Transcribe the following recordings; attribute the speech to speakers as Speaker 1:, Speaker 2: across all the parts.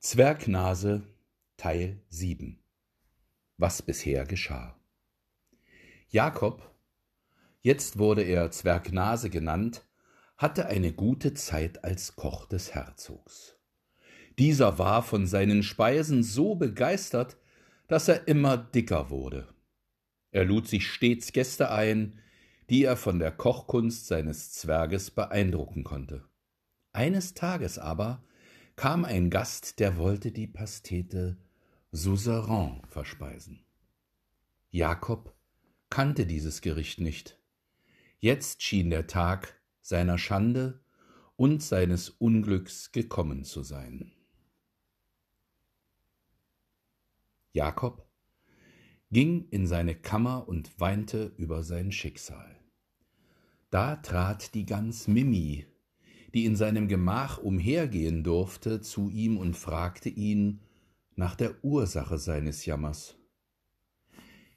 Speaker 1: Zwergnase Teil 7 Was bisher geschah Jakob, jetzt wurde er Zwergnase genannt, hatte eine gute Zeit als Koch des Herzogs. Dieser war von seinen Speisen so begeistert, dass er immer dicker wurde. Er lud sich stets Gäste ein, die er von der Kochkunst seines Zwerges beeindrucken konnte. Eines Tages aber kam ein Gast, der wollte die Pastete Suzerain verspeisen. Jakob kannte dieses Gericht nicht. Jetzt schien der Tag seiner Schande und seines Unglücks gekommen zu sein. Jakob ging in seine Kammer und weinte über sein Schicksal. Da trat die Gans Mimi, die in seinem Gemach umhergehen durfte, zu ihm und fragte ihn nach der Ursache seines Jammers.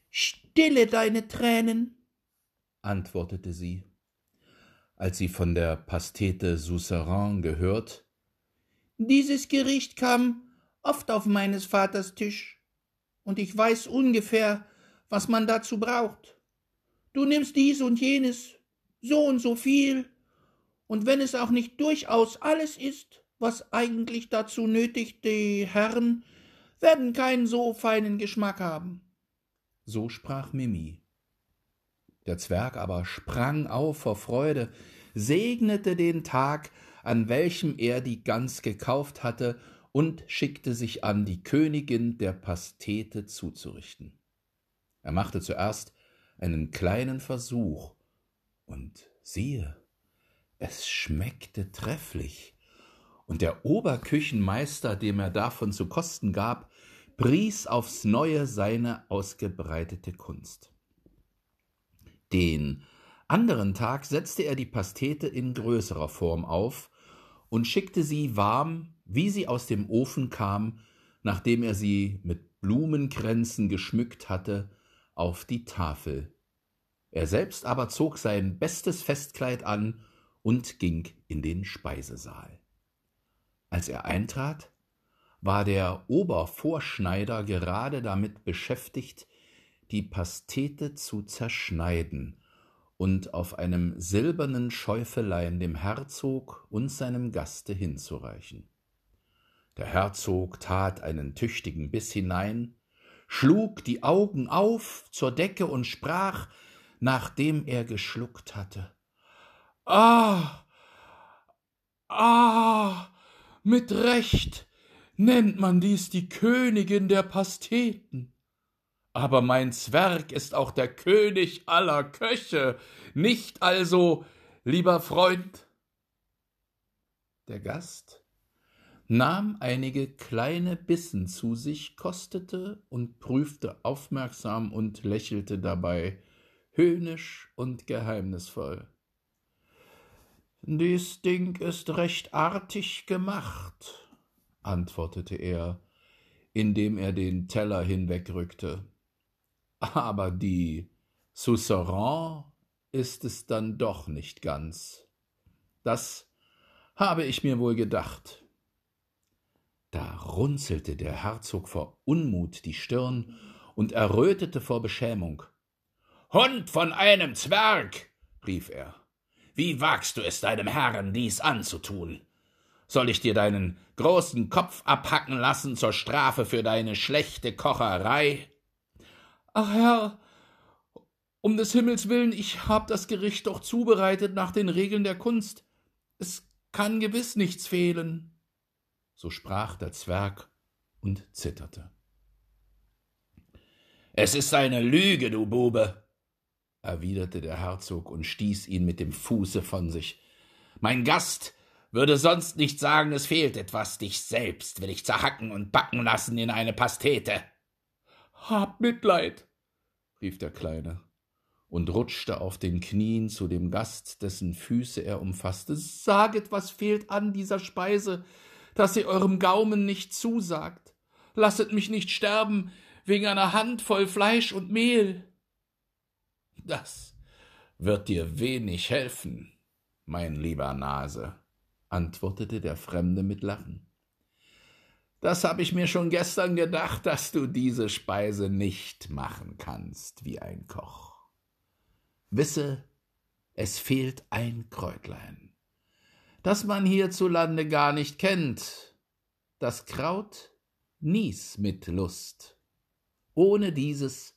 Speaker 2: Stille deine Tränen,
Speaker 1: antwortete sie. Als sie von der Pastete Sousserin gehört,
Speaker 2: dieses Gericht kam oft auf meines Vaters Tisch, und ich weiß ungefähr, was man dazu braucht. Du nimmst dies und jenes, so und so viel, und wenn es auch nicht durchaus alles ist, was eigentlich dazu nötigt, die Herren werden keinen so feinen Geschmack haben.
Speaker 1: So sprach Mimi. Der Zwerg aber sprang auf vor Freude, segnete den Tag, an welchem er die Gans gekauft hatte, und schickte sich an, die Königin der Pastete zuzurichten. Er machte zuerst einen kleinen Versuch, und siehe, es schmeckte trefflich, und der Oberküchenmeister, dem er davon zu kosten gab, pries aufs neue seine ausgebreitete Kunst. Den anderen Tag setzte er die Pastete in größerer Form auf und schickte sie warm, wie sie aus dem Ofen kam, nachdem er sie mit Blumenkränzen geschmückt hatte, auf die Tafel. Er selbst aber zog sein bestes Festkleid an und ging in den Speisesaal. Als er eintrat, war der Obervorschneider gerade damit beschäftigt, die Pastete zu zerschneiden und auf einem silbernen Schäufelein dem Herzog und seinem Gaste hinzureichen. Der Herzog tat einen tüchtigen Biss hinein, schlug die Augen auf zur Decke und sprach, nachdem er geschluckt hatte Ah, ah, mit Recht nennt man dies die Königin der Pasteten. Aber mein Zwerg ist auch der König aller Köche, nicht also, lieber Freund. Der Gast nahm einige kleine Bissen zu sich, kostete und prüfte aufmerksam und lächelte dabei höhnisch und geheimnisvoll. Dies Ding ist recht artig gemacht, antwortete er, indem er den Teller hinwegrückte. Aber die Sousserin ist es dann doch nicht ganz. Das habe ich mir wohl gedacht. Da runzelte der Herzog vor Unmut die Stirn und errötete vor Beschämung. Hund von einem Zwerg! rief er. Wie wagst du es deinem Herrn, dies anzutun? Soll ich dir deinen großen Kopf abhacken lassen zur Strafe für deine schlechte Kocherei?
Speaker 2: Ach Herr, um des Himmels willen, ich hab das Gericht doch zubereitet nach den Regeln der Kunst. Es kann gewiss nichts fehlen.
Speaker 1: So sprach der Zwerg und zitterte. Es ist eine Lüge, du Bube, erwiderte der Herzog und stieß ihn mit dem Fuße von sich. Mein Gast würde sonst nicht sagen, es fehlt etwas, dich selbst will ich zerhacken und backen lassen in eine Pastete.
Speaker 2: Hab Mitleid,
Speaker 1: rief der Kleine und rutschte auf den Knien zu dem Gast, dessen Füße er umfasste.
Speaker 2: Saget, was fehlt an dieser Speise, dass sie eurem Gaumen nicht zusagt. Lasset mich nicht sterben wegen einer Handvoll Fleisch und Mehl.
Speaker 1: Das wird dir wenig helfen, mein lieber Nase, antwortete der Fremde mit Lachen. Das habe ich mir schon gestern gedacht, dass du diese Speise nicht machen kannst wie ein Koch. Wisse, es fehlt ein Kräutlein, das man hierzulande gar nicht kennt. Das Kraut Nies mit Lust. Ohne dieses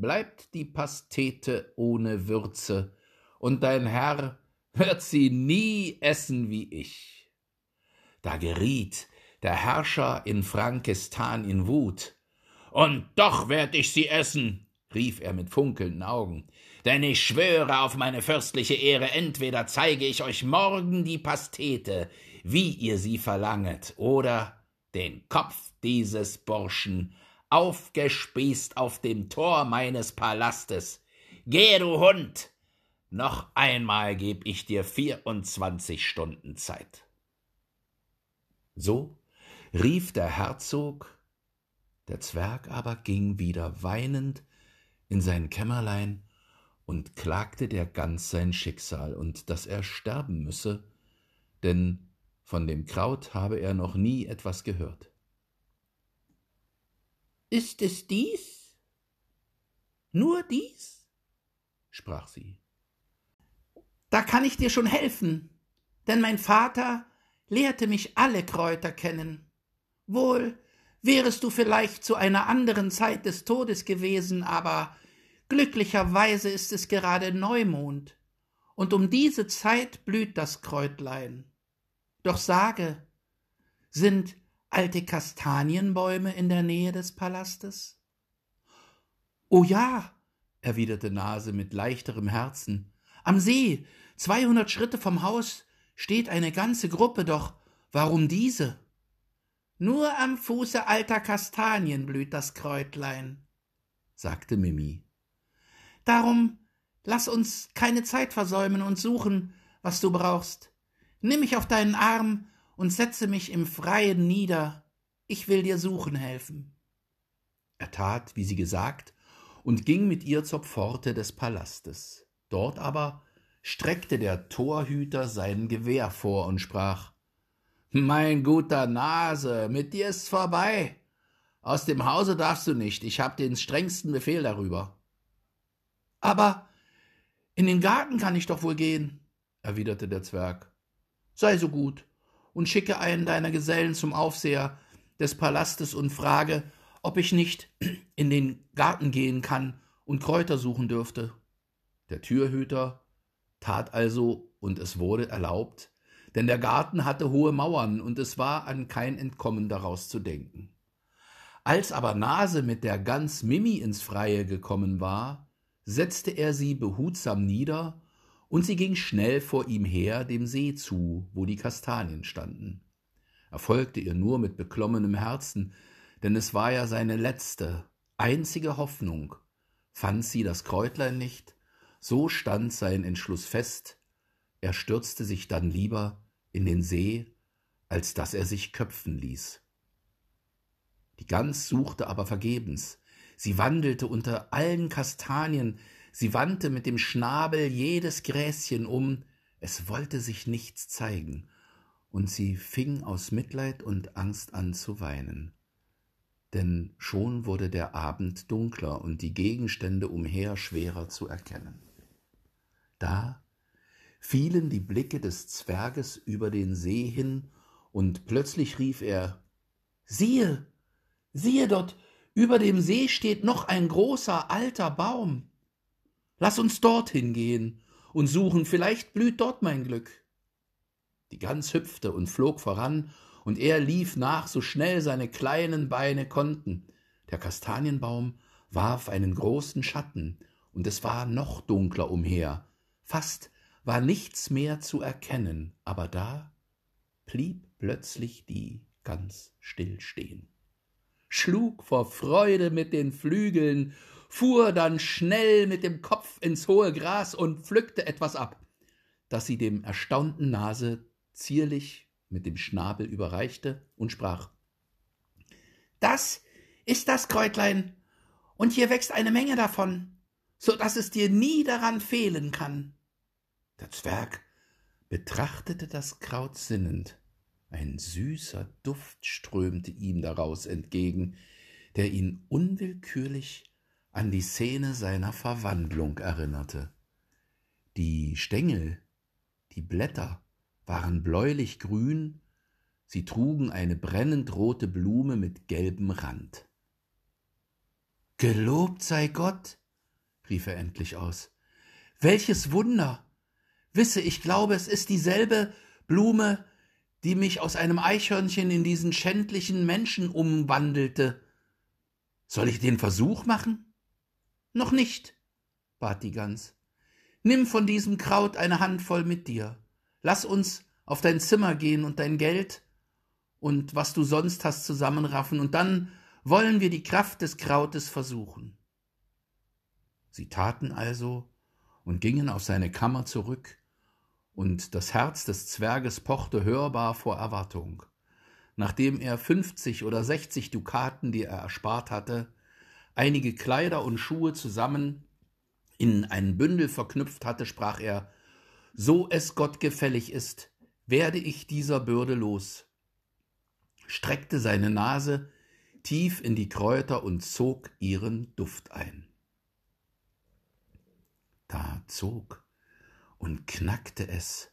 Speaker 1: bleibt die Pastete ohne Würze, und dein Herr wird sie nie essen wie ich. Da geriet der Herrscher in Frankistan in Wut. Und doch werd ich sie essen, rief er mit funkelnden Augen, denn ich schwöre auf meine fürstliche Ehre, entweder zeige ich euch morgen die Pastete, wie ihr sie verlanget, oder den Kopf dieses Burschen, aufgespießt auf dem Tor meines Palastes. Gehe, du Hund! Noch einmal geb ich dir vierundzwanzig Stunden Zeit. So rief der Herzog, der Zwerg aber ging wieder weinend in sein Kämmerlein und klagte der Gans sein Schicksal und dass er sterben müsse, denn von dem Kraut habe er noch nie etwas gehört.
Speaker 2: Ist es dies? Nur dies? sprach sie. Da kann ich dir schon helfen, denn mein Vater lehrte mich alle Kräuter kennen. Wohl wärest du vielleicht zu einer anderen Zeit des Todes gewesen, aber glücklicherweise ist es gerade Neumond, und um diese Zeit blüht das Kräutlein. Doch sage, sind alte Kastanienbäume in der Nähe des Palastes? Oh ja, erwiderte Nase mit leichterem Herzen. Am See, zweihundert Schritte vom Haus, steht eine ganze Gruppe, doch warum diese? Nur am Fuße alter Kastanien blüht das Kräutlein, sagte Mimi. Darum lass uns keine Zeit versäumen und suchen, was du brauchst. Nimm mich auf deinen Arm und setze mich im Freien nieder. Ich will dir suchen helfen.
Speaker 1: Er tat, wie sie gesagt, und ging mit ihr zur Pforte des Palastes. Dort aber streckte der Torhüter sein Gewehr vor und sprach Mein guter Nase, mit dir ist's vorbei. Aus dem Hause darfst du nicht, ich hab den strengsten Befehl darüber.
Speaker 2: Aber in den Garten kann ich doch wohl gehen, erwiderte der Zwerg sei so gut und schicke einen deiner Gesellen zum Aufseher des Palastes und frage, ob ich nicht in den Garten gehen kann und Kräuter suchen dürfte.
Speaker 1: Der Türhüter tat also, und es wurde erlaubt, denn der Garten hatte hohe Mauern und es war an kein Entkommen daraus zu denken. Als aber Nase mit der Gans Mimi ins Freie gekommen war, setzte er sie behutsam nieder und sie ging schnell vor ihm her dem See zu, wo die Kastanien standen. Er folgte ihr nur mit beklommenem Herzen, denn es war ja seine letzte, einzige Hoffnung. Fand sie das Kräutlein nicht, so stand sein Entschluss fest, er stürzte sich dann lieber in den See, als dass er sich köpfen ließ. Die Gans suchte aber vergebens, sie wandelte unter allen Kastanien, sie wandte mit dem Schnabel jedes Gräschen um, es wollte sich nichts zeigen, und sie fing aus Mitleid und Angst an zu weinen. Denn schon wurde der Abend dunkler und die Gegenstände umher schwerer zu erkennen. Da fielen die Blicke des Zwerges über den See hin, und plötzlich rief er Siehe, siehe dort, über dem See steht noch ein großer alter Baum. Lass uns dorthin gehen und suchen, vielleicht blüht dort mein Glück. Die Gans hüpfte und flog voran, und er lief nach, so schnell seine kleinen Beine konnten. Der Kastanienbaum warf einen großen Schatten, und es war noch dunkler umher. Fast war nichts mehr zu erkennen, aber da blieb plötzlich die Gans still stehen, schlug vor Freude mit den Flügeln fuhr dann schnell mit dem Kopf ins hohe Gras und pflückte etwas ab, das sie dem erstaunten Nase zierlich mit dem Schnabel überreichte und sprach Das ist das Kräutlein, und hier wächst eine Menge davon, so dass es dir nie daran fehlen kann. Der Zwerg betrachtete das Kraut sinnend, Ein süßer Duft strömte ihm daraus entgegen, der ihn unwillkürlich an die Szene seiner Verwandlung erinnerte. Die Stängel, die Blätter waren bläulich grün, sie trugen eine brennend rote Blume mit gelbem Rand. Gelobt sei Gott, rief er endlich aus. Welches Wunder! Wisse, ich glaube, es ist dieselbe Blume, die mich aus einem Eichhörnchen in diesen schändlichen Menschen umwandelte. Soll ich den Versuch machen? Noch nicht, bat die Gans. Nimm von diesem Kraut eine Handvoll mit dir. Lass uns auf dein Zimmer gehen und dein Geld und was du sonst hast zusammenraffen, und dann wollen wir die Kraft des Krautes versuchen. Sie taten also und gingen auf seine Kammer zurück, und das Herz des Zwerges pochte hörbar vor Erwartung. Nachdem er fünfzig oder sechzig Dukaten, die er erspart hatte, einige Kleider und Schuhe zusammen in ein Bündel verknüpft hatte, sprach er So es Gott gefällig ist, werde ich dieser Bürde los, streckte seine Nase tief in die Kräuter und zog ihren Duft ein. Da zog und knackte es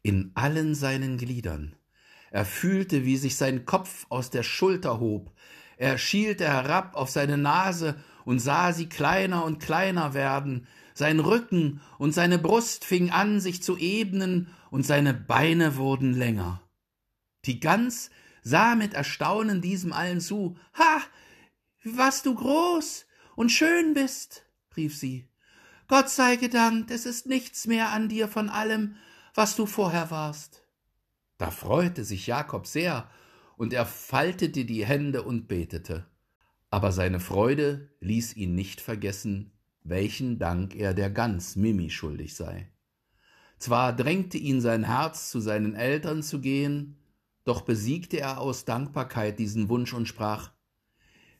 Speaker 1: in allen seinen Gliedern. Er fühlte, wie sich sein Kopf aus der Schulter hob. Er schielte herab auf seine Nase und sah sie kleiner und kleiner werden. Sein Rücken und seine Brust fing an, sich zu ebnen, und seine Beine wurden länger. Die Gans sah mit Erstaunen diesem allen zu. Ha, was du groß und schön bist, rief sie. Gott sei gedankt, es ist nichts mehr an dir von allem, was du vorher warst. Da freute sich Jakob sehr, und er faltete die Hände und betete. Aber seine Freude ließ ihn nicht vergessen, welchen Dank er der Gans Mimi schuldig sei. Zwar drängte ihn sein Herz, zu seinen Eltern zu gehen, doch besiegte er aus Dankbarkeit diesen Wunsch und sprach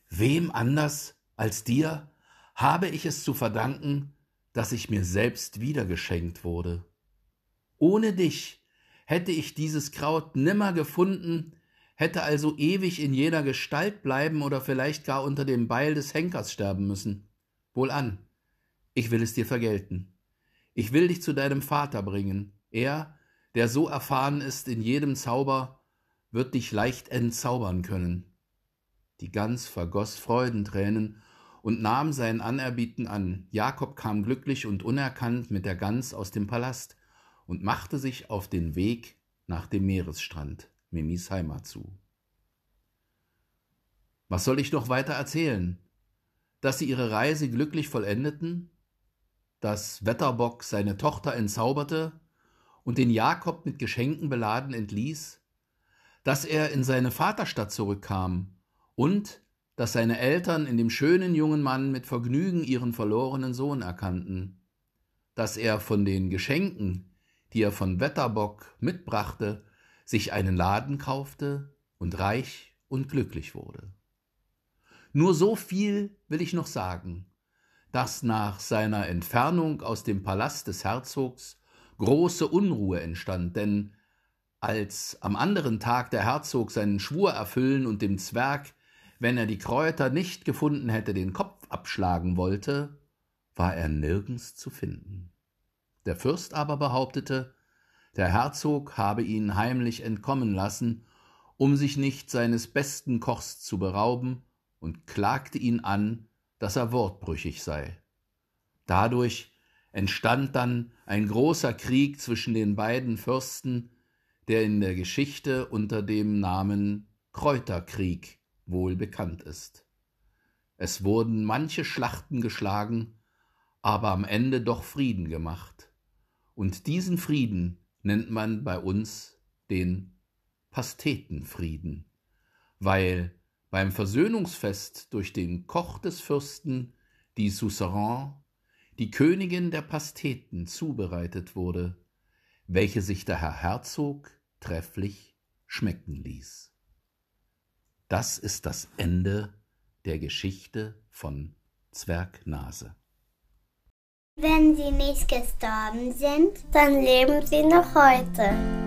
Speaker 1: Wem anders als dir habe ich es zu verdanken, dass ich mir selbst wiedergeschenkt wurde. Ohne dich hätte ich dieses Kraut nimmer gefunden, hätte also ewig in jener Gestalt bleiben oder vielleicht gar unter dem Beil des Henkers sterben müssen. Wohlan, ich will es dir vergelten. Ich will dich zu deinem Vater bringen. Er, der so erfahren ist in jedem Zauber, wird dich leicht entzaubern können. Die Gans vergoß Freudentränen und nahm sein Anerbieten an. Jakob kam glücklich und unerkannt mit der Gans aus dem Palast und machte sich auf den Weg nach dem Meeresstrand, Mimis Heimat zu. Was soll ich noch weiter erzählen? Dass sie ihre Reise glücklich vollendeten, dass Wetterbock seine Tochter entzauberte und den Jakob mit Geschenken beladen entließ, dass er in seine Vaterstadt zurückkam und dass seine Eltern in dem schönen jungen Mann mit Vergnügen ihren verlorenen Sohn erkannten, dass er von den Geschenken, die er von Wetterbock mitbrachte, sich einen Laden kaufte und reich und glücklich wurde. Nur so viel will ich noch sagen, dass nach seiner Entfernung aus dem Palast des Herzogs große Unruhe entstand, denn als am anderen Tag der Herzog seinen Schwur erfüllen und dem Zwerg wenn er die Kräuter nicht gefunden hätte, den Kopf abschlagen wollte, war er nirgends zu finden. Der Fürst aber behauptete, der Herzog habe ihn heimlich entkommen lassen, um sich nicht seines besten Kochs zu berauben, und klagte ihn an, dass er wortbrüchig sei. Dadurch entstand dann ein großer Krieg zwischen den beiden Fürsten, der in der Geschichte unter dem Namen Kräuterkrieg wohl bekannt ist. Es wurden manche Schlachten geschlagen, aber am Ende doch Frieden gemacht. Und diesen Frieden nennt man bei uns den Pastetenfrieden, weil beim Versöhnungsfest durch den Koch des Fürsten, die Suzerain, die Königin der Pasteten zubereitet wurde, welche sich der Herr Herzog trefflich schmecken ließ. Das ist das Ende der Geschichte von Zwergnase.
Speaker 3: Wenn sie nicht gestorben sind, dann leben sie noch heute.